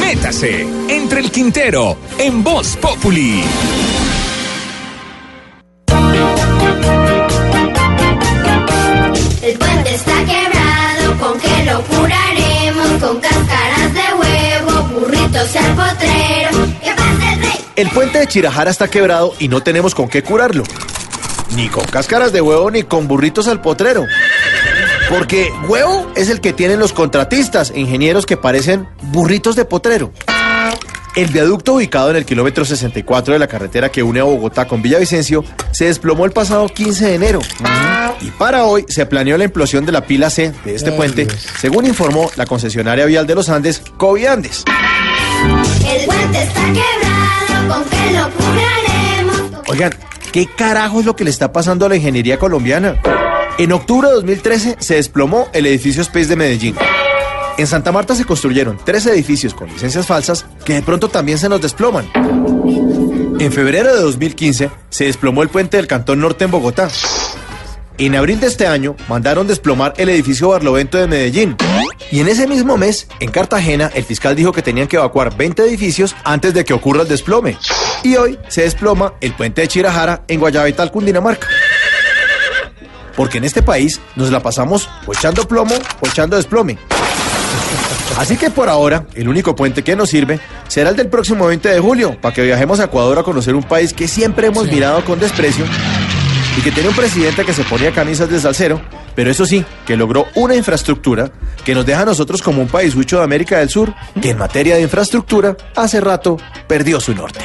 Métase entre el Quintero en Voz Populi. El puente está quebrado, ¿con qué lo curaremos? Con cáscaras de huevo, burritos y al potrero. ¿Qué pasa el rey? El puente de Chirajara está quebrado y no tenemos con qué curarlo. Ni con cáscaras de huevo ni con burritos al potrero. Porque huevo es el que tienen los contratistas, ingenieros que parecen burritos de potrero. El viaducto ubicado en el kilómetro 64 de la carretera que une a Bogotá con Villavicencio se desplomó el pasado 15 de enero. Y para hoy se planeó la implosión de la pila C de este puente, según informó la concesionaria vial de los Andes, Coviandes. El puente está quebrado, ¿con qué lo curaremos? Oigan, ¿qué carajo es lo que le está pasando a la ingeniería colombiana? En octubre de 2013 se desplomó el edificio Space de Medellín. En Santa Marta se construyeron tres edificios con licencias falsas que de pronto también se nos desploman. En febrero de 2015 se desplomó el puente del Cantón Norte en Bogotá. En abril de este año mandaron desplomar el edificio Barlovento de Medellín. Y en ese mismo mes, en Cartagena, el fiscal dijo que tenían que evacuar 20 edificios antes de que ocurra el desplome. Y hoy se desploma el puente de Chirajara en Guayabital, Cundinamarca. Porque en este país nos la pasamos o echando plomo o echando desplome. Así que por ahora, el único puente que nos sirve será el del próximo 20 de julio, para que viajemos a Ecuador a conocer un país que siempre hemos mirado con desprecio y que tiene un presidente que se ponía camisas de salsero, pero eso sí, que logró una infraestructura que nos deja a nosotros como un país huicho de América del Sur, que en materia de infraestructura hace rato perdió su norte.